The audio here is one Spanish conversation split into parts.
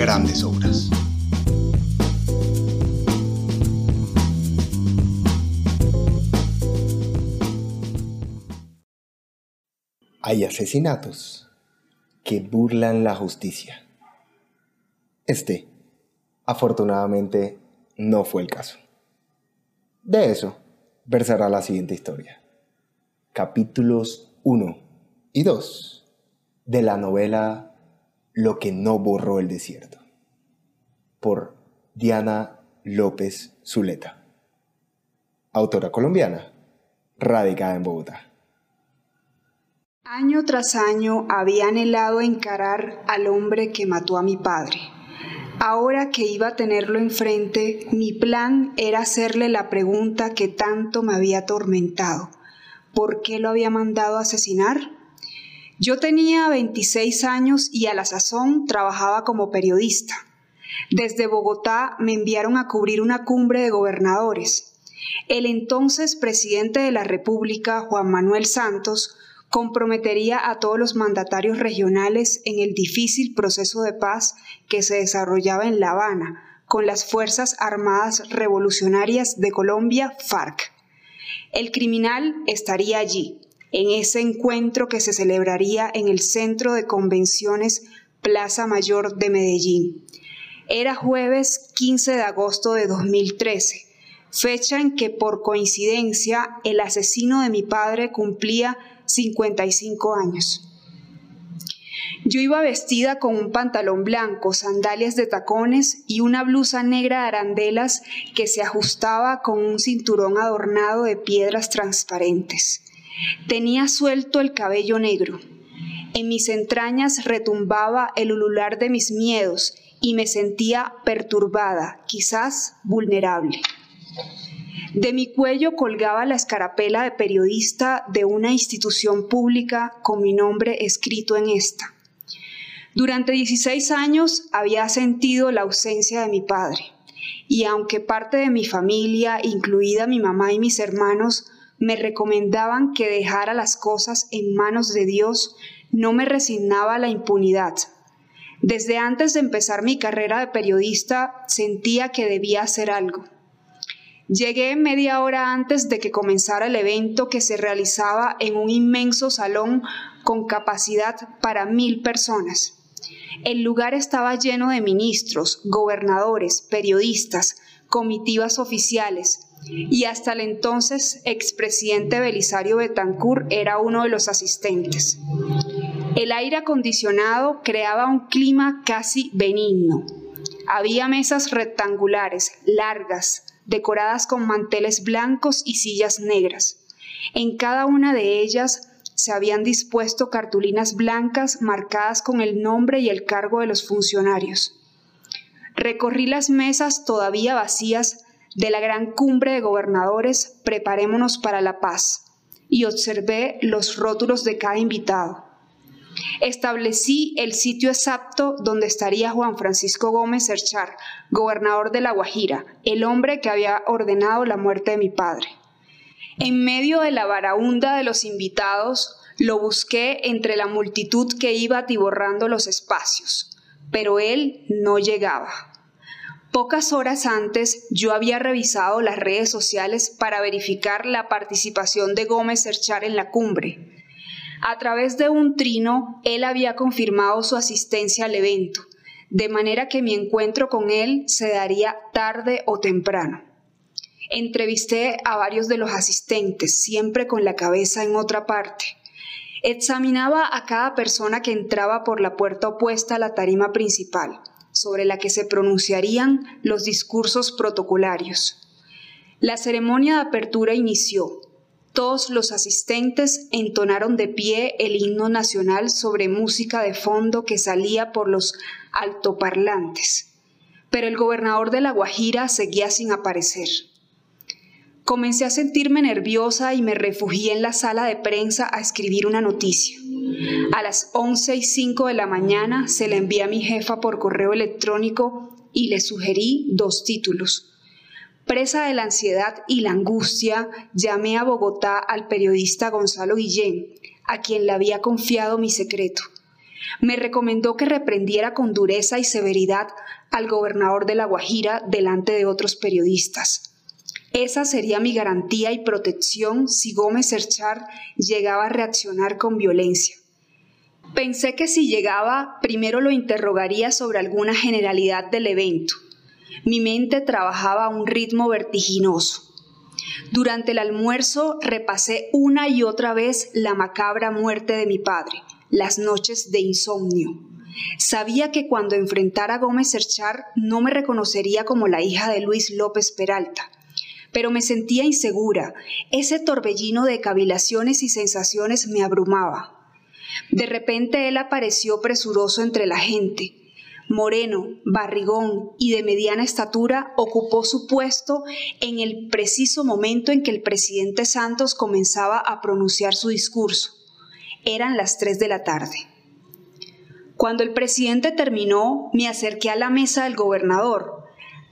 grandes obras. Hay asesinatos que burlan la justicia. Este, afortunadamente, no fue el caso. De eso versará la siguiente historia. Capítulos 1 y 2 de la novela Lo que no borró el desierto por Diana López Zuleta, autora colombiana, radicada en Bogotá. Año tras año había anhelado encarar al hombre que mató a mi padre. Ahora que iba a tenerlo enfrente, mi plan era hacerle la pregunta que tanto me había atormentado. ¿Por qué lo había mandado a asesinar? Yo tenía 26 años y a la sazón trabajaba como periodista. Desde Bogotá me enviaron a cubrir una cumbre de gobernadores. El entonces presidente de la República, Juan Manuel Santos, comprometería a todos los mandatarios regionales en el difícil proceso de paz que se desarrollaba en La Habana con las Fuerzas Armadas Revolucionarias de Colombia, FARC. El criminal estaría allí, en ese encuentro que se celebraría en el Centro de Convenciones Plaza Mayor de Medellín. Era jueves 15 de agosto de 2013, fecha en que por coincidencia el asesino de mi padre cumplía 55 años. Yo iba vestida con un pantalón blanco, sandalias de tacones y una blusa negra de arandelas que se ajustaba con un cinturón adornado de piedras transparentes. Tenía suelto el cabello negro. En mis entrañas retumbaba el ulular de mis miedos y me sentía perturbada, quizás vulnerable. De mi cuello colgaba la escarapela de periodista de una institución pública con mi nombre escrito en esta. Durante 16 años había sentido la ausencia de mi padre, y aunque parte de mi familia, incluida mi mamá y mis hermanos, me recomendaban que dejara las cosas en manos de Dios, no me resignaba a la impunidad. Desde antes de empezar mi carrera de periodista sentía que debía hacer algo. Llegué media hora antes de que comenzara el evento que se realizaba en un inmenso salón con capacidad para mil personas. El lugar estaba lleno de ministros, gobernadores, periodistas, comitivas oficiales, y hasta el entonces expresidente Belisario Betancourt era uno de los asistentes. El aire acondicionado creaba un clima casi benigno. Había mesas rectangulares, largas, decoradas con manteles blancos y sillas negras. En cada una de ellas se habían dispuesto cartulinas blancas marcadas con el nombre y el cargo de los funcionarios. Recorrí las mesas todavía vacías de la gran cumbre de gobernadores Preparémonos para la paz y observé los rótulos de cada invitado. Establecí el sitio exacto donde estaría Juan Francisco Gómez Erchar, gobernador de La Guajira, el hombre que había ordenado la muerte de mi padre. En medio de la varaunda de los invitados, lo busqué entre la multitud que iba atiborrando los espacios, pero él no llegaba. Pocas horas antes yo había revisado las redes sociales para verificar la participación de Gómez Erchar en la cumbre. A través de un trino, él había confirmado su asistencia al evento, de manera que mi encuentro con él se daría tarde o temprano. Entrevisté a varios de los asistentes, siempre con la cabeza en otra parte. Examinaba a cada persona que entraba por la puerta opuesta a la tarima principal, sobre la que se pronunciarían los discursos protocolarios. La ceremonia de apertura inició, todos los asistentes entonaron de pie el himno nacional sobre música de fondo que salía por los altoparlantes. pero el gobernador de La Guajira seguía sin aparecer. Comencé a sentirme nerviosa y me refugié en la sala de prensa a escribir una noticia. A las 11 y 5 de la mañana se la envié a mi jefa por correo electrónico y le sugerí dos títulos. Presa de la ansiedad y la angustia, llamé a Bogotá al periodista Gonzalo Guillén, a quien le había confiado mi secreto. Me recomendó que reprendiera con dureza y severidad al gobernador de La Guajira delante de otros periodistas. Esa sería mi garantía y protección si Gómez Serchar llegaba a reaccionar con violencia. Pensé que si llegaba, primero lo interrogaría sobre alguna generalidad del evento. Mi mente trabajaba a un ritmo vertiginoso. Durante el almuerzo repasé una y otra vez la macabra muerte de mi padre, las noches de insomnio. Sabía que cuando enfrentara a Gómez Serchar no me reconocería como la hija de Luis López Peralta, pero me sentía insegura. Ese torbellino de cavilaciones y sensaciones me abrumaba. De repente él apareció presuroso entre la gente. Moreno, barrigón y de mediana estatura, ocupó su puesto en el preciso momento en que el presidente Santos comenzaba a pronunciar su discurso. Eran las tres de la tarde. Cuando el presidente terminó, me acerqué a la mesa del gobernador.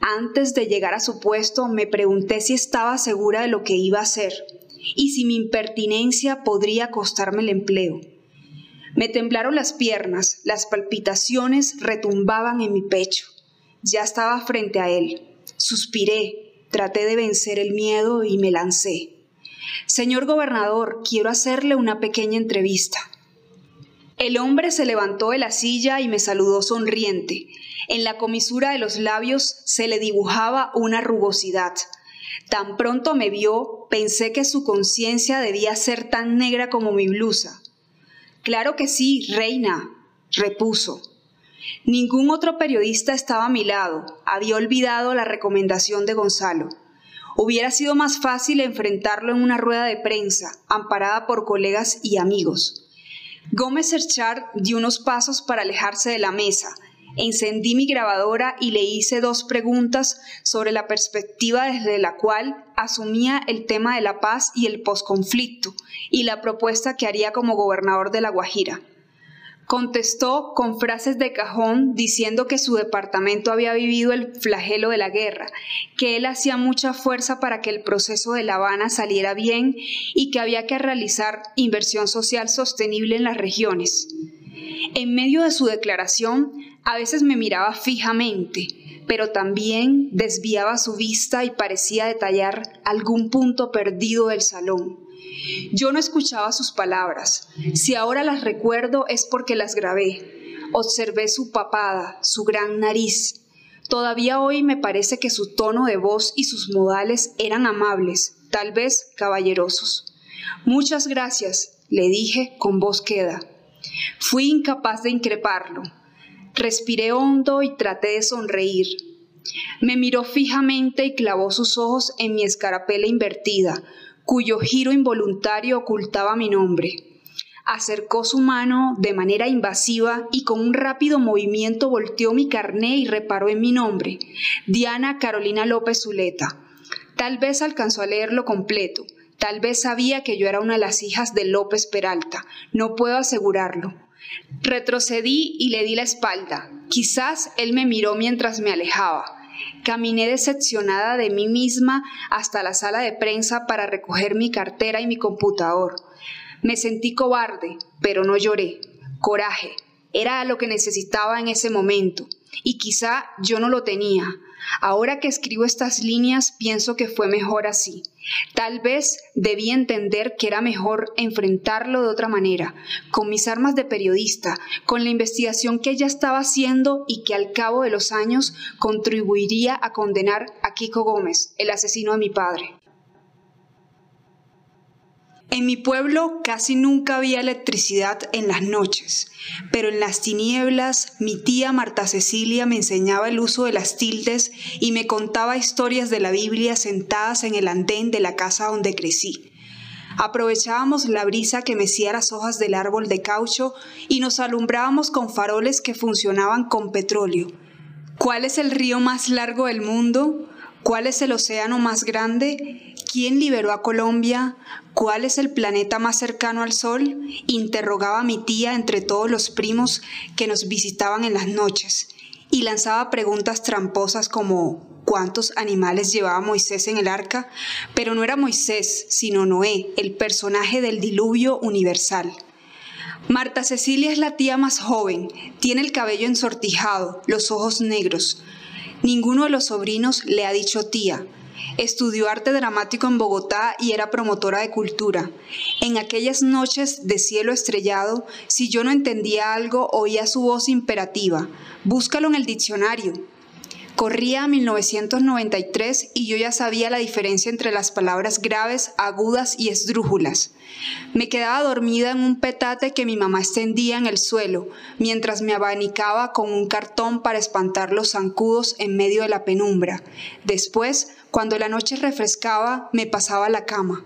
Antes de llegar a su puesto, me pregunté si estaba segura de lo que iba a hacer y si mi impertinencia podría costarme el empleo. Me temblaron las piernas, las palpitaciones retumbaban en mi pecho. Ya estaba frente a él. Suspiré, traté de vencer el miedo y me lancé. Señor gobernador, quiero hacerle una pequeña entrevista. El hombre se levantó de la silla y me saludó sonriente. En la comisura de los labios se le dibujaba una rugosidad. Tan pronto me vio, pensé que su conciencia debía ser tan negra como mi blusa. Claro que sí, reina, repuso. Ningún otro periodista estaba a mi lado. Había olvidado la recomendación de Gonzalo. Hubiera sido más fácil enfrentarlo en una rueda de prensa, amparada por colegas y amigos. Gómez Serchar dio unos pasos para alejarse de la mesa. Encendí mi grabadora y le hice dos preguntas sobre la perspectiva desde la cual asumía el tema de la paz y el posconflicto y la propuesta que haría como gobernador de La Guajira. Contestó con frases de cajón diciendo que su departamento había vivido el flagelo de la guerra, que él hacía mucha fuerza para que el proceso de La Habana saliera bien y que había que realizar inversión social sostenible en las regiones. En medio de su declaración, a veces me miraba fijamente, pero también desviaba su vista y parecía detallar algún punto perdido del salón. Yo no escuchaba sus palabras. Si ahora las recuerdo es porque las grabé. Observé su papada, su gran nariz. Todavía hoy me parece que su tono de voz y sus modales eran amables, tal vez caballerosos. Muchas gracias, le dije con voz queda. Fui incapaz de increparlo. Respiré hondo y traté de sonreír. Me miró fijamente y clavó sus ojos en mi escarapela invertida, cuyo giro involuntario ocultaba mi nombre. Acercó su mano de manera invasiva y con un rápido movimiento volteó mi carné y reparó en mi nombre, Diana Carolina López Zuleta. Tal vez alcanzó a leerlo completo, tal vez sabía que yo era una de las hijas de López Peralta, no puedo asegurarlo. Retrocedí y le di la espalda. Quizás él me miró mientras me alejaba. Caminé decepcionada de mí misma hasta la sala de prensa para recoger mi cartera y mi computador. Me sentí cobarde, pero no lloré. Coraje. Era lo que necesitaba en ese momento. Y quizá yo no lo tenía. Ahora que escribo estas líneas pienso que fue mejor así. Tal vez debí entender que era mejor enfrentarlo de otra manera, con mis armas de periodista, con la investigación que ella estaba haciendo y que al cabo de los años contribuiría a condenar a Kiko Gómez, el asesino de mi padre. En mi pueblo casi nunca había electricidad en las noches, pero en las tinieblas mi tía Marta Cecilia me enseñaba el uso de las tildes y me contaba historias de la Biblia sentadas en el andén de la casa donde crecí. Aprovechábamos la brisa que mecía las hojas del árbol de caucho y nos alumbrábamos con faroles que funcionaban con petróleo. ¿Cuál es el río más largo del mundo? ¿Cuál es el océano más grande? ¿Quién liberó a Colombia? ¿Cuál es el planeta más cercano al Sol? interrogaba mi tía entre todos los primos que nos visitaban en las noches y lanzaba preguntas tramposas como cuántos animales llevaba Moisés en el arca, pero no era Moisés, sino Noé, el personaje del diluvio universal. Marta Cecilia es la tía más joven, tiene el cabello ensortijado, los ojos negros. Ninguno de los sobrinos le ha dicho tía, Estudió arte dramático en Bogotá y era promotora de cultura. En aquellas noches de cielo estrellado, si yo no entendía algo, oía su voz imperativa. Búscalo en el diccionario. Corría 1993 y yo ya sabía la diferencia entre las palabras graves, agudas y esdrújulas. Me quedaba dormida en un petate que mi mamá extendía en el suelo, mientras me abanicaba con un cartón para espantar los zancudos en medio de la penumbra. Después, cuando la noche refrescaba, me pasaba a la cama.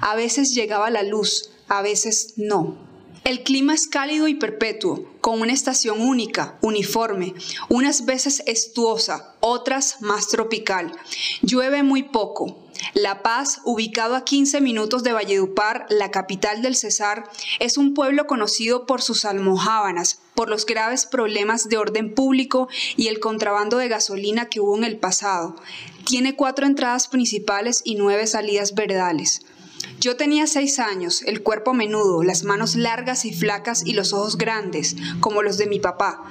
A veces llegaba la luz, a veces no. El clima es cálido y perpetuo, con una estación única, uniforme, unas veces estuosa, otras más tropical. Llueve muy poco. La Paz, ubicado a 15 minutos de Valledupar, la capital del Cesar, es un pueblo conocido por sus almohábanas, por los graves problemas de orden público y el contrabando de gasolina que hubo en el pasado. Tiene cuatro entradas principales y nueve salidas verdales. Yo tenía seis años, el cuerpo menudo, las manos largas y flacas y los ojos grandes, como los de mi papá.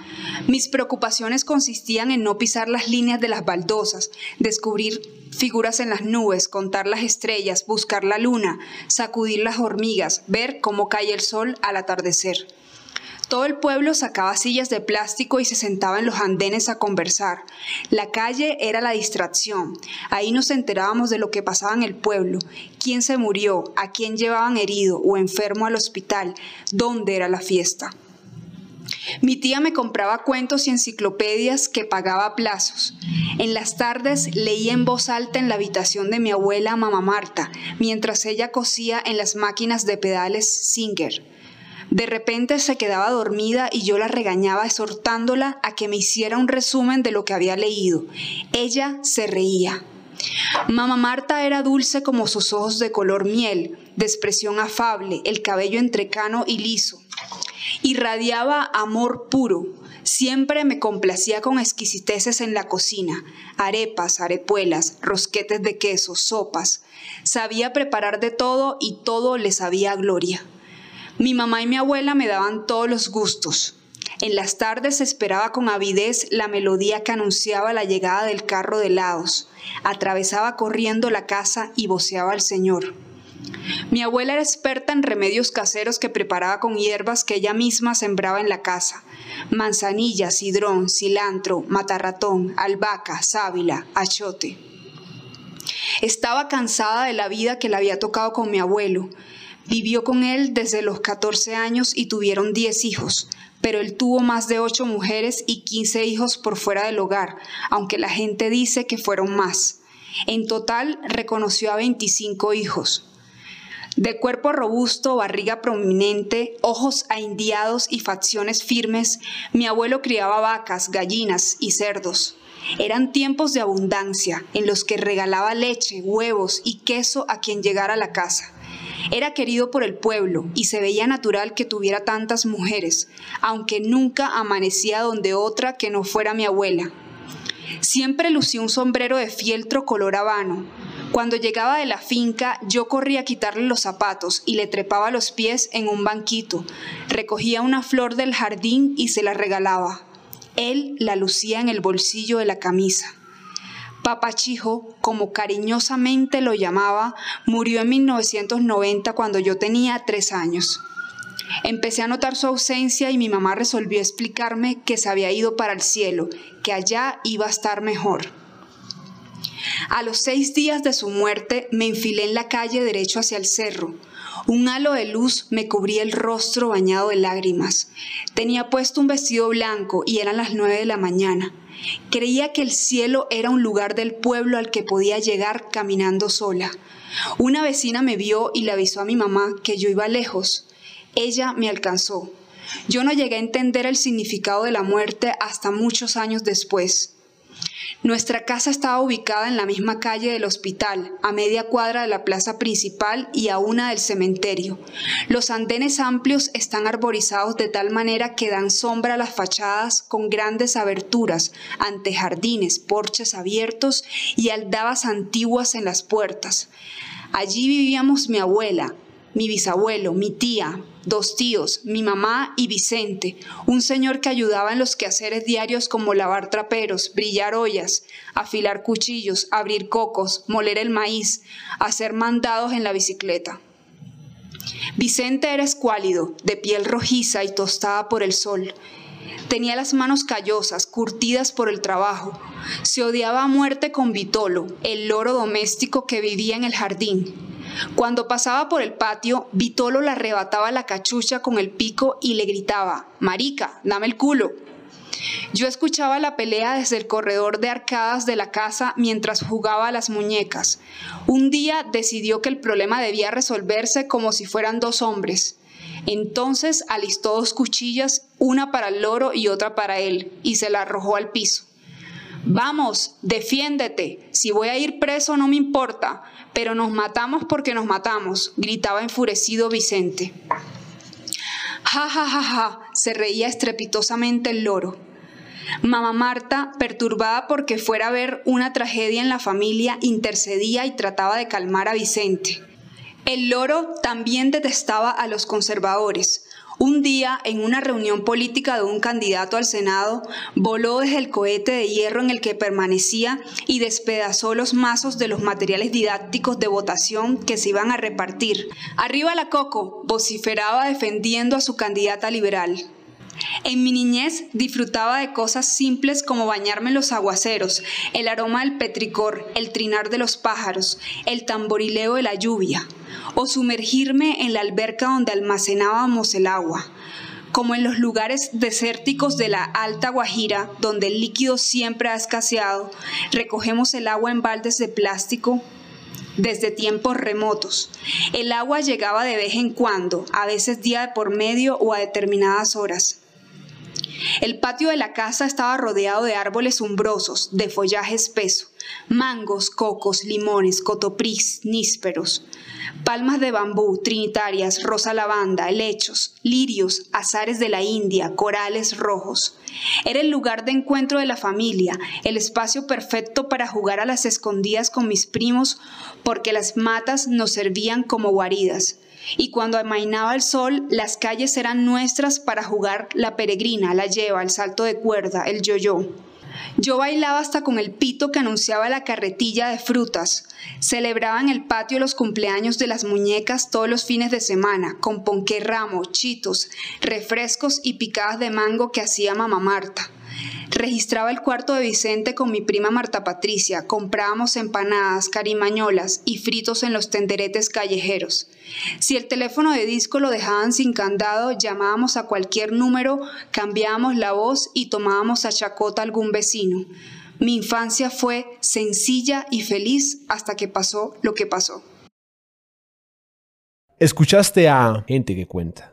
Mis preocupaciones consistían en no pisar las líneas de las baldosas, descubrir figuras en las nubes, contar las estrellas, buscar la luna, sacudir las hormigas, ver cómo cae el sol al atardecer. Todo el pueblo sacaba sillas de plástico y se sentaba en los andenes a conversar. La calle era la distracción. Ahí nos enterábamos de lo que pasaba en el pueblo, quién se murió, a quién llevaban herido o enfermo al hospital, dónde era la fiesta. Mi tía me compraba cuentos y enciclopedias que pagaba a plazos. En las tardes leía en voz alta en la habitación de mi abuela mamá Marta, mientras ella cosía en las máquinas de pedales Singer. De repente se quedaba dormida y yo la regañaba exhortándola a que me hiciera un resumen de lo que había leído. Ella se reía. Mamá Marta era dulce como sus ojos de color miel, de expresión afable, el cabello entrecano y liso. Irradiaba amor puro. Siempre me complacía con exquisiteces en la cocina, arepas, arepuelas, rosquetes de queso, sopas. Sabía preparar de todo y todo le sabía gloria. Mi mamá y mi abuela me daban todos los gustos. En las tardes esperaba con avidez la melodía que anunciaba la llegada del carro de helados. Atravesaba corriendo la casa y voceaba al Señor. Mi abuela era experta en remedios caseros que preparaba con hierbas que ella misma sembraba en la casa. Manzanilla, sidrón, cilantro, matarratón, albahaca, sábila, achote. Estaba cansada de la vida que le había tocado con mi abuelo. Vivió con él desde los 14 años y tuvieron 10 hijos, pero él tuvo más de 8 mujeres y 15 hijos por fuera del hogar, aunque la gente dice que fueron más. En total reconoció a 25 hijos. De cuerpo robusto, barriga prominente, ojos aindiados y facciones firmes, mi abuelo criaba vacas, gallinas y cerdos. Eran tiempos de abundancia, en los que regalaba leche, huevos y queso a quien llegara a la casa. Era querido por el pueblo y se veía natural que tuviera tantas mujeres, aunque nunca amanecía donde otra que no fuera mi abuela. Siempre lucía un sombrero de fieltro color habano. Cuando llegaba de la finca, yo corría a quitarle los zapatos y le trepaba los pies en un banquito. Recogía una flor del jardín y se la regalaba. Él la lucía en el bolsillo de la camisa. Papachijo, como cariñosamente lo llamaba, murió en 1990 cuando yo tenía tres años. Empecé a notar su ausencia y mi mamá resolvió explicarme que se había ido para el cielo, que allá iba a estar mejor. A los seis días de su muerte me enfilé en la calle derecho hacia el cerro. Un halo de luz me cubría el rostro bañado de lágrimas. Tenía puesto un vestido blanco y eran las nueve de la mañana. Creía que el cielo era un lugar del pueblo al que podía llegar caminando sola. Una vecina me vio y le avisó a mi mamá que yo iba lejos. Ella me alcanzó. Yo no llegué a entender el significado de la muerte hasta muchos años después. Nuestra casa estaba ubicada en la misma calle del hospital, a media cuadra de la plaza principal y a una del cementerio. Los andenes amplios están arborizados de tal manera que dan sombra a las fachadas con grandes aberturas, ante jardines, porches abiertos y aldabas antiguas en las puertas. Allí vivíamos mi abuela, mi bisabuelo, mi tía, dos tíos, mi mamá y Vicente, un señor que ayudaba en los quehaceres diarios como lavar traperos, brillar ollas, afilar cuchillos, abrir cocos, moler el maíz, hacer mandados en la bicicleta. Vicente era escuálido, de piel rojiza y tostada por el sol. Tenía las manos callosas, curtidas por el trabajo. Se odiaba a muerte con Vitolo, el loro doméstico que vivía en el jardín. Cuando pasaba por el patio, Vitolo le arrebataba la cachucha con el pico y le gritaba, Marica, dame el culo. Yo escuchaba la pelea desde el corredor de arcadas de la casa mientras jugaba a las muñecas. Un día decidió que el problema debía resolverse como si fueran dos hombres. Entonces alistó dos cuchillas, una para el loro y otra para él, y se la arrojó al piso. Vamos, defiéndete. Si voy a ir preso no me importa, pero nos matamos porque nos matamos, gritaba enfurecido Vicente. Ja, ja, ja, ja, se reía estrepitosamente el loro. Mamá Marta, perturbada porque fuera a ver una tragedia en la familia, intercedía y trataba de calmar a Vicente. El loro también detestaba a los conservadores, un día, en una reunión política de un candidato al Senado, voló desde el cohete de hierro en el que permanecía y despedazó los mazos de los materiales didácticos de votación que se iban a repartir. Arriba la coco, vociferaba defendiendo a su candidata liberal. En mi niñez disfrutaba de cosas simples como bañarme en los aguaceros, el aroma del petricor, el trinar de los pájaros, el tamborileo de la lluvia, o sumergirme en la alberca donde almacenábamos el agua, como en los lugares desérticos de la Alta Guajira, donde el líquido siempre ha escaseado, recogemos el agua en baldes de plástico desde tiempos remotos. El agua llegaba de vez en cuando, a veces día por medio o a determinadas horas. El patio de la casa estaba rodeado de árboles umbrosos, de follaje espeso, mangos, cocos, limones, cotoprís, nísperos, palmas de bambú, trinitarias, rosa lavanda, helechos, lirios, azares de la India, corales rojos. Era el lugar de encuentro de la familia, el espacio perfecto para jugar a las escondidas con mis primos, porque las matas nos servían como guaridas y cuando amainaba el sol, las calles eran nuestras para jugar la peregrina, la lleva, el salto de cuerda, el yo-yo. Yo bailaba hasta con el pito que anunciaba la carretilla de frutas. Celebraba en el patio los cumpleaños de las muñecas todos los fines de semana, con ponqué ramo, chitos, refrescos y picadas de mango que hacía mamá Marta. Registraba el cuarto de Vicente con mi prima Marta Patricia. Comprábamos empanadas, carimañolas y fritos en los tenderetes callejeros. Si el teléfono de disco lo dejaban sin candado, llamábamos a cualquier número, cambiábamos la voz y tomábamos a chacota algún vecino. Mi infancia fue sencilla y feliz hasta que pasó lo que pasó. Escuchaste a Gente que Cuenta